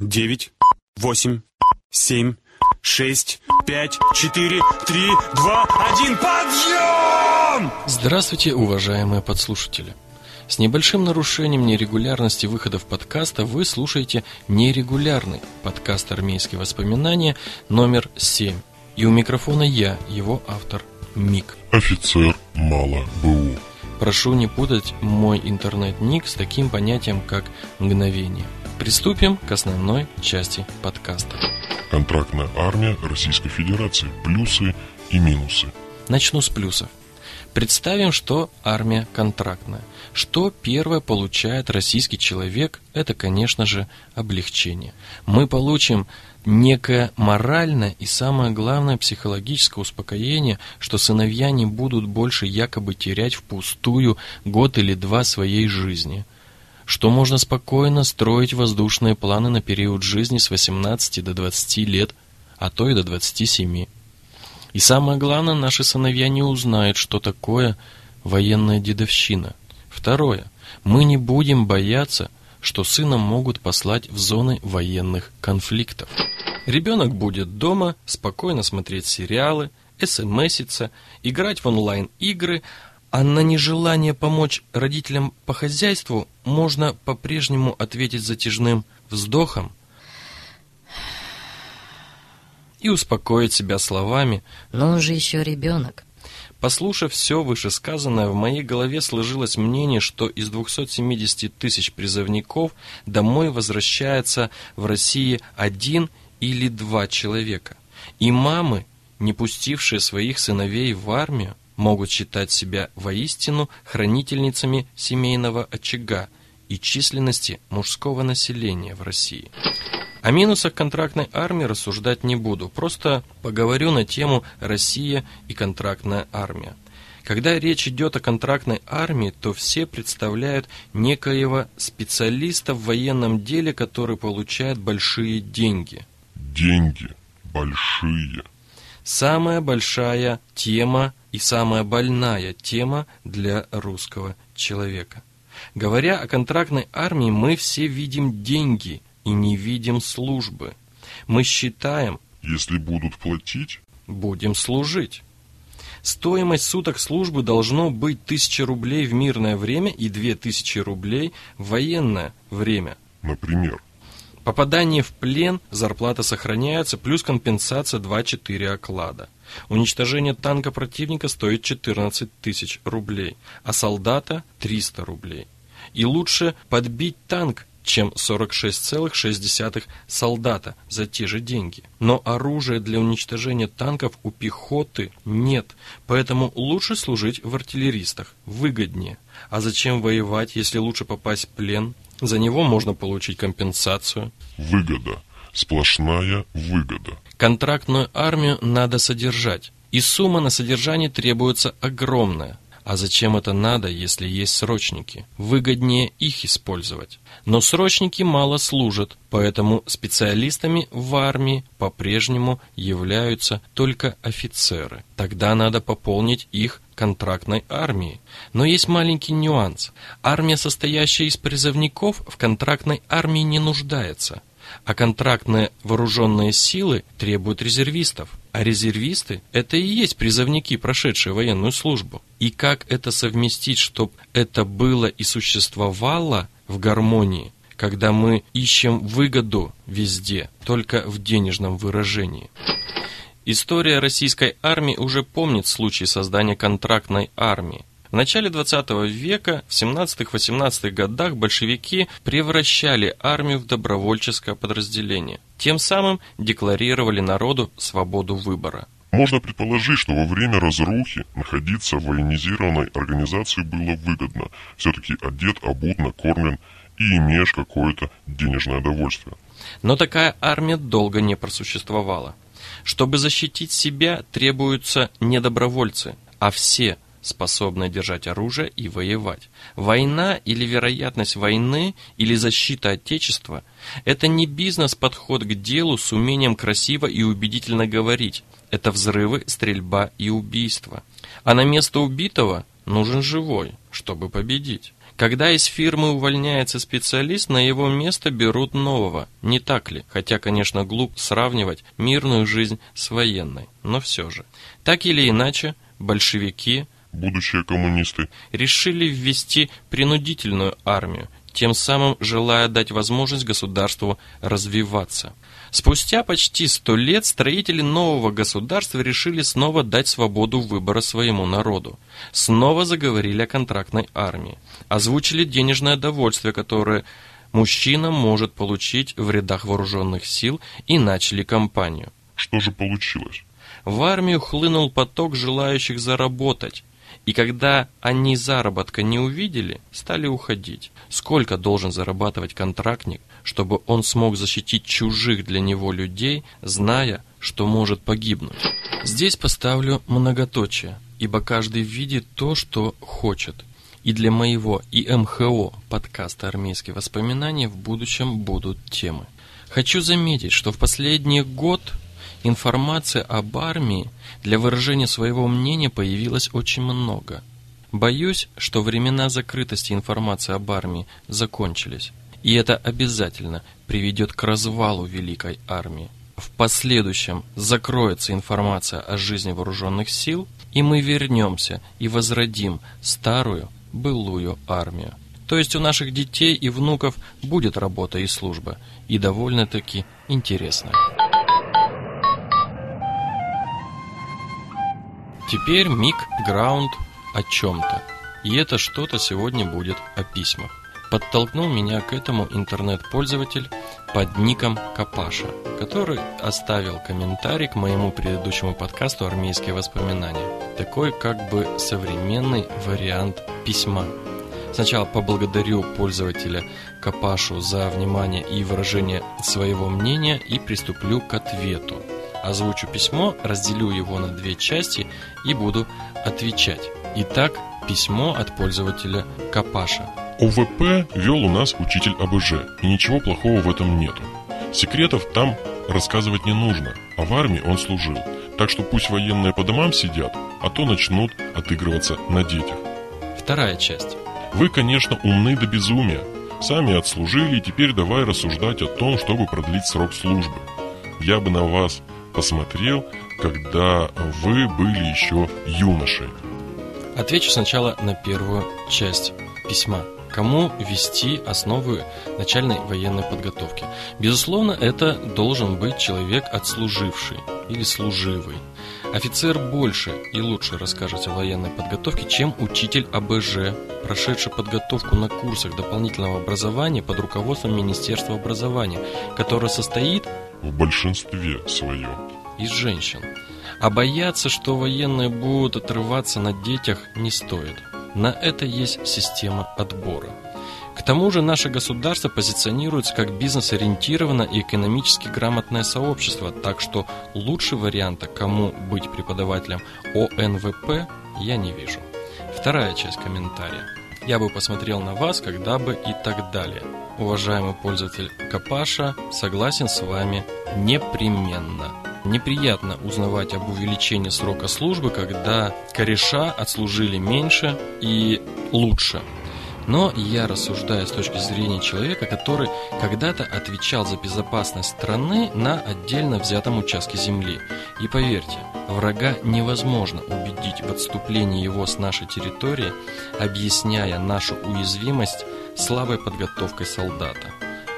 девять, восемь, семь, шесть, пять, четыре, три, два, один, подъем! Здравствуйте, уважаемые подслушатели! С небольшим нарушением нерегулярности выходов подкаста вы слушаете нерегулярный подкаст «Армейские воспоминания» номер 7. И у микрофона я, его автор, Мик. Офицер мало БУ. Прошу не путать мой интернет-ник с таким понятием, как «мгновение». Приступим к основной части подкаста. Контрактная армия Российской Федерации. Плюсы и минусы. Начну с плюсов. Представим, что армия контрактная. Что первое получает российский человек, это, конечно же, облегчение. Мы получим некое моральное и, самое главное, психологическое успокоение, что сыновья не будут больше якобы терять впустую год или два своей жизни – что можно спокойно строить воздушные планы на период жизни с 18 до 20 лет, а то и до 27. И самое главное, наши сыновья не узнают, что такое военная дедовщина. Второе. Мы не будем бояться, что сына могут послать в зоны военных конфликтов. Ребенок будет дома, спокойно смотреть сериалы, смситься, играть в онлайн-игры, а на нежелание помочь родителям по хозяйству можно по-прежнему ответить затяжным вздохом и успокоить себя словами «Но он же еще ребенок». Послушав все вышесказанное, в моей голове сложилось мнение, что из 270 тысяч призывников домой возвращается в России один или два человека. И мамы, не пустившие своих сыновей в армию, могут считать себя воистину хранительницами семейного очага и численности мужского населения в России. О минусах контрактной армии рассуждать не буду, просто поговорю на тему «Россия и контрактная армия». Когда речь идет о контрактной армии, то все представляют некоего специалиста в военном деле, который получает большие деньги. Деньги большие. Самая большая тема и самая больная тема для русского человека. Говоря о контрактной армии, мы все видим деньги и не видим службы. Мы считаем, Если будут платить, будем служить. Стоимость суток службы должно быть 1000 рублей в мирное время и 2000 рублей в военное время. например, Попадание в плен, зарплата сохраняется, плюс компенсация 2-4 оклада. Уничтожение танка противника стоит 14 тысяч рублей, а солдата 300 рублей. И лучше подбить танк, чем 46,6 солдата за те же деньги. Но оружия для уничтожения танков у пехоты нет, поэтому лучше служить в артиллеристах, выгоднее. А зачем воевать, если лучше попасть в плен? За него можно получить компенсацию. выгода. Сплошная выгода. Контрактную армию надо содержать, и сумма на содержание требуется огромная. А зачем это надо, если есть срочники? Выгоднее их использовать. Но срочники мало служат, поэтому специалистами в армии по-прежнему являются только офицеры. Тогда надо пополнить их контрактной армией. Но есть маленький нюанс. Армия, состоящая из призывников, в контрактной армии не нуждается. А контрактные вооруженные силы требуют резервистов. А резервисты – это и есть призывники, прошедшие военную службу. И как это совместить, чтобы это было и существовало в гармонии, когда мы ищем выгоду везде, только в денежном выражении? История российской армии уже помнит случай создания контрактной армии. В начале 20 века, в 17-18 годах большевики превращали армию в добровольческое подразделение. Тем самым декларировали народу свободу выбора. Можно предположить, что во время разрухи находиться в военизированной организации было выгодно. Все-таки одет, обут, накормлен и имеешь какое-то денежное довольствие. Но такая армия долго не просуществовала. Чтобы защитить себя, требуются не добровольцы, а все, способные держать оружие и воевать. Война или вероятность войны или защита Отечества – это не бизнес-подход к делу с умением красиво и убедительно говорить. Это взрывы, стрельба и убийство. А на место убитого нужен живой, чтобы победить. Когда из фирмы увольняется специалист, на его место берут нового. Не так ли? Хотя, конечно, глуп сравнивать мирную жизнь с военной. Но все же. Так или иначе, большевики Будущие коммунисты решили ввести принудительную армию, тем самым желая дать возможность государству развиваться. Спустя почти сто лет строители нового государства решили снова дать свободу выбора своему народу. Снова заговорили о контрактной армии. Озвучили денежное довольствие, которое мужчина может получить в рядах вооруженных сил и начали кампанию. Что же получилось? В армию хлынул поток желающих заработать. И когда они заработка не увидели, стали уходить. Сколько должен зарабатывать контрактник, чтобы он смог защитить чужих для него людей, зная, что может погибнуть? Здесь поставлю многоточие, ибо каждый видит то, что хочет. И для моего и МХО подкаста «Армейские воспоминания» в будущем будут темы. Хочу заметить, что в последний год информации об армии для выражения своего мнения появилось очень много. Боюсь, что времена закрытости информации об армии закончились. И это обязательно приведет к развалу Великой Армии. В последующем закроется информация о жизни вооруженных сил, и мы вернемся и возродим старую былую армию. То есть у наших детей и внуков будет работа и служба, и довольно-таки интересная. Теперь Мик Граунд о чем-то. И это что-то сегодня будет о письмах. Подтолкнул меня к этому интернет-пользователь под ником Капаша, который оставил комментарий к моему предыдущему подкасту «Армейские воспоминания». Такой как бы современный вариант письма. Сначала поблагодарю пользователя Капашу за внимание и выражение своего мнения и приступлю к ответу. Озвучу письмо, разделю его на две части и буду отвечать. Итак, письмо от пользователя Капаша. ОВП вел у нас учитель АБЖ, и ничего плохого в этом нету. Секретов там рассказывать не нужно, а в армии он служил. Так что пусть военные по домам сидят, а то начнут отыгрываться на детях. Вторая часть. Вы, конечно, умны до безумия. Сами отслужили, и теперь давай рассуждать о том, чтобы продлить срок службы. Я бы на вас посмотрел, когда вы были еще юношей. Отвечу сначала на первую часть письма. Кому вести основы начальной военной подготовки? Безусловно, это должен быть человек отслуживший или служивый. Офицер больше и лучше расскажет о военной подготовке, чем учитель АБЖ, прошедший подготовку на курсах дополнительного образования под руководством Министерства образования, которое состоит В большинстве своем. из женщин. А бояться, что военные будут отрываться на детях, не стоит. На это есть система отбора. К тому же наше государство позиционируется как бизнес-ориентированное и экономически грамотное сообщество, так что лучше варианта, кому быть преподавателем ОНВП, я не вижу. Вторая часть комментария. Я бы посмотрел на вас, когда бы и так далее. Уважаемый пользователь Капаша, согласен с вами непременно. Неприятно узнавать об увеличении срока службы, когда кореша отслужили меньше и лучше. Но я рассуждаю с точки зрения человека, который когда-то отвечал за безопасность страны на отдельно взятом участке земли. И поверьте, врага невозможно убедить в отступлении его с нашей территории, объясняя нашу уязвимость слабой подготовкой солдата.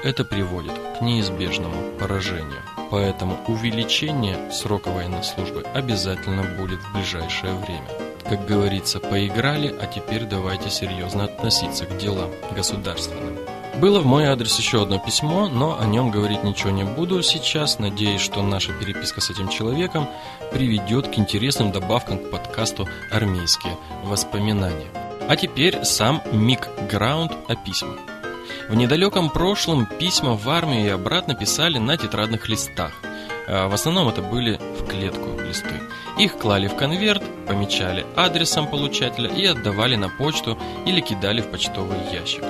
Это приводит к неизбежному поражению. Поэтому увеличение срока военной службы обязательно будет в ближайшее время. Как говорится, поиграли, а теперь давайте серьезно относиться к делам государственным. Было в мой адрес еще одно письмо, но о нем говорить ничего не буду сейчас. Надеюсь, что наша переписка с этим человеком приведет к интересным добавкам к подкасту «Армейские воспоминания». А теперь сам Мик Граунд о письмах. В недалеком прошлом письма в армию и обратно писали на тетрадных листах. А В основном это были в клетку листы. Их клали в конверт, помечали адресом получателя и отдавали на почту или кидали в почтовый ящик.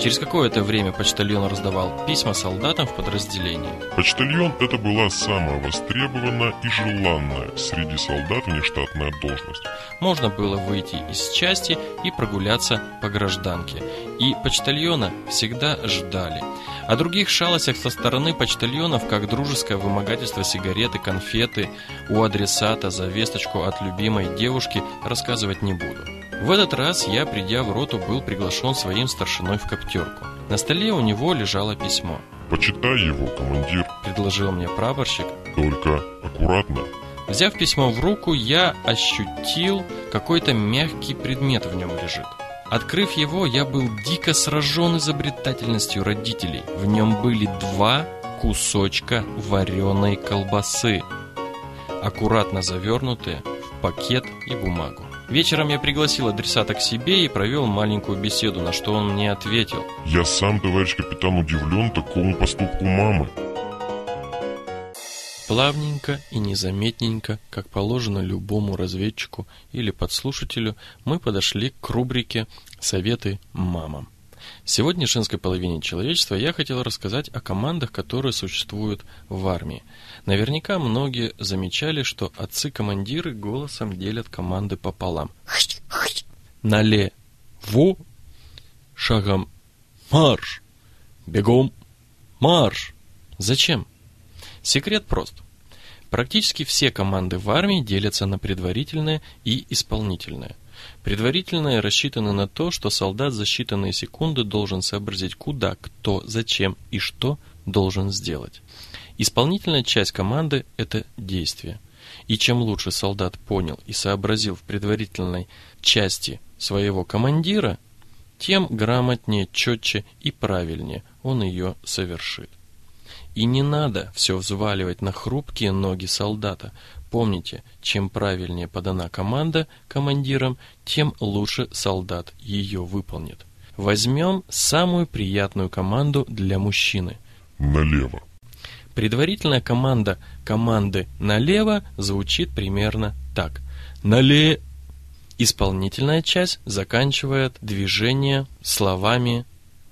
Через какое-то время почтальон раздавал письма солдатам в подразделении. Почтальон – это была самая востребованная и желанная среди солдат внештатная должность. Можно было выйти из части и прогуляться по гражданке. И почтальона всегда ждали. О других шалостях со стороны почтальонов, как дружеское вымогательство сигареты, конфеты у адресата за весточку от любимой девушки, рассказывать не буду. В этот раз я, придя в роту, был приглашен своим старшиной в коптерку. На столе у него лежало письмо. Почитай его, командир, Предложил мне прапорщик. только аккуратно. Взяв письмо в руку, я ощутил, какой-то мягкий предмет в нем лежит. Открыв его, я был дико сражен изобретательностью родителей. В нем были два кусочка вареной колбасы, аккуратно завернутые в пакет и бумагу. Вечером я пригласил адресата к себе и провел маленькую беседу, на что он мне ответил. Я сам, товарищ капитан, удивлен такому поступку мамы. Плавненько и незаметненько, как положено любому разведчику или подслушателю, мы подошли к рубрике «Советы мамам». Сегодня в женской половине человечества я хотел рассказать о командах, которые существуют в армии. Наверняка многие замечали, что отцы-командиры голосом делят команды пополам. Налево, шагом марш, бегом марш. Зачем? Секрет прост. Практически все команды в армии делятся на предварительные и исполнительные. Предварительные рассчитаны на то, что солдат за считанные секунды должен сообразить, куда, кто, зачем и что должен сделать. Исполнительная часть команды – это действие. И чем лучше солдат понял и сообразил в предварительной части своего командира, тем грамотнее, четче и правильнее он ее совершит. И не надо все взваливать на хрупкие ноги солдата. Помните, чем правильнее подана команда командиром, тем лучше солдат ее выполнит. Возьмем самую приятную команду для мужчины. Налево. Предварительная команда команды налево звучит примерно так. Нале... Исполнительная часть заканчивает движение словами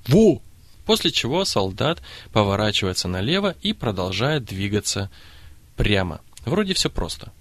«Во!», после чего солдат поворачивается налево и продолжает двигаться прямо. Вроде все просто.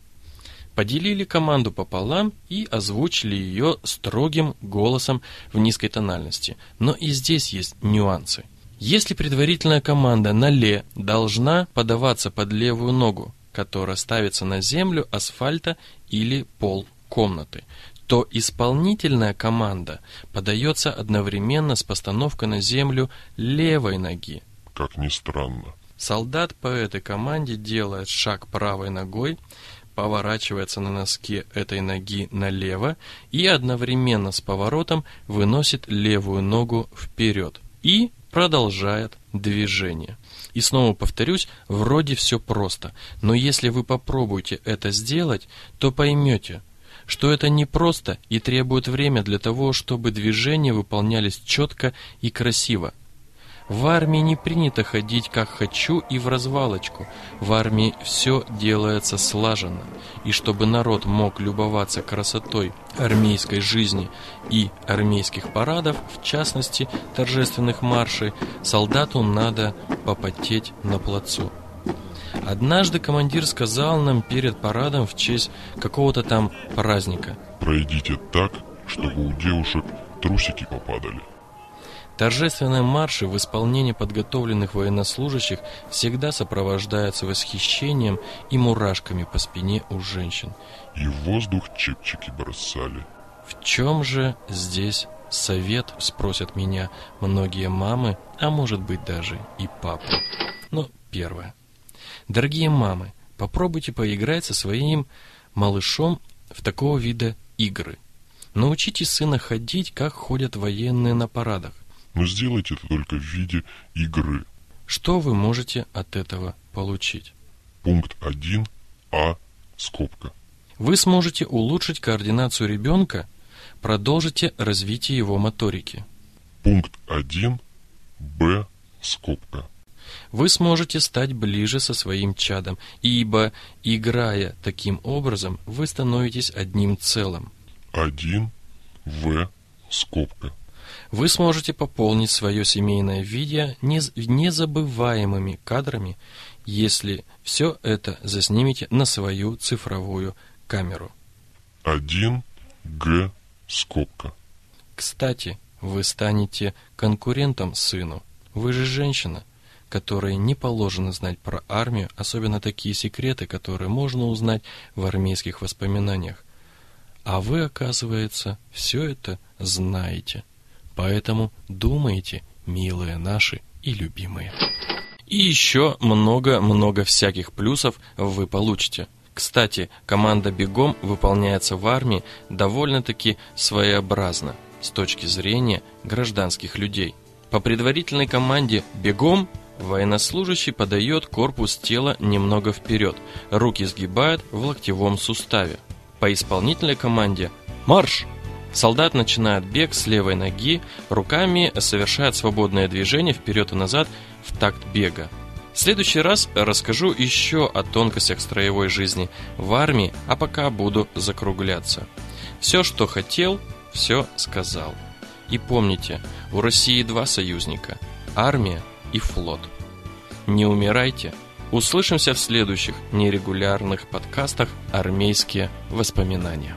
Поделили команду пополам и озвучили ее строгим голосом в низкой тональности. Но и здесь есть нюансы. Если предварительная команда на ле должна подаваться под левую ногу, которая ставится на землю, асфальта или пол комнаты, то исполнительная команда подается одновременно с постановкой на землю левой ноги. Как ни странно. Солдат по этой команде делает шаг правой ногой, поворачивается на носке этой ноги налево и одновременно с поворотом выносит левую ногу вперед и продолжает движение. И снова повторюсь, вроде все просто, но если вы попробуете это сделать, то поймете, что это непросто и требует время для того, чтобы движения выполнялись четко и красиво. В армии не принято ходить как хочу и в развалочку. В армии все делается слаженно. И чтобы народ мог любоваться красотой армейской жизни и армейских парадов, в частности торжественных маршей, солдату надо попотеть на плацу. Однажды командир сказал нам перед парадом в честь какого-то там праздника. Пройдите так, чтобы у девушек трусики попадали. Торжественные марши в исполнении подготовленных военнослужащих всегда сопровождаются восхищением и мурашками по спине у женщин. И в воздух чепчики бросали. В чем же здесь совет, спросят меня многие мамы, а может быть даже и папы. Ну, первое. Дорогие мамы, попробуйте поиграть со своим малышом в такого вида игры. Научите сына ходить, как ходят военные на парадах. Но сделайте это только в виде игры. Что вы можете от этого получить? Пункт 1. А. Скобка. Вы сможете улучшить координацию ребенка, продолжите развитие его моторики. Пункт 1. Б. Скобка. Вы сможете стать ближе со своим чадом, ибо, играя таким образом, вы становитесь одним целым. 1. В. Скобка. вы сможете пополнить свое семейное видео нез- незабываемыми кадрами, если все это заснимете на свою цифровую камеру. 1 Г скобка. Кстати, вы станете конкурентом сыну. Вы же женщина, которой не положено знать про армию, особенно такие секреты, которые можно узнать в армейских воспоминаниях. А вы, оказывается, все это знаете. Поэтому думайте, милые наши и любимые. И еще много-много всяких плюсов вы получите. Кстати, команда «Бегом» выполняется в армии довольно-таки своеобразно с точки зрения гражданских людей. По предварительной команде «Бегом» военнослужащий подает корпус тела немного вперед, руки сгибает в локтевом суставе. По исполнительной команде «Марш!» Солдат начинает бег с левой ноги, руками совершает свободное движение вперед и назад в такт бега. В следующий раз расскажу еще о тонкостях строевой жизни в армии, а пока буду закругляться. Все, что хотел, все сказал. И помните, у России два союзника – армия и флот. Не умирайте. Услышимся в следующих нерегулярных подкастах «Армейские воспоминания».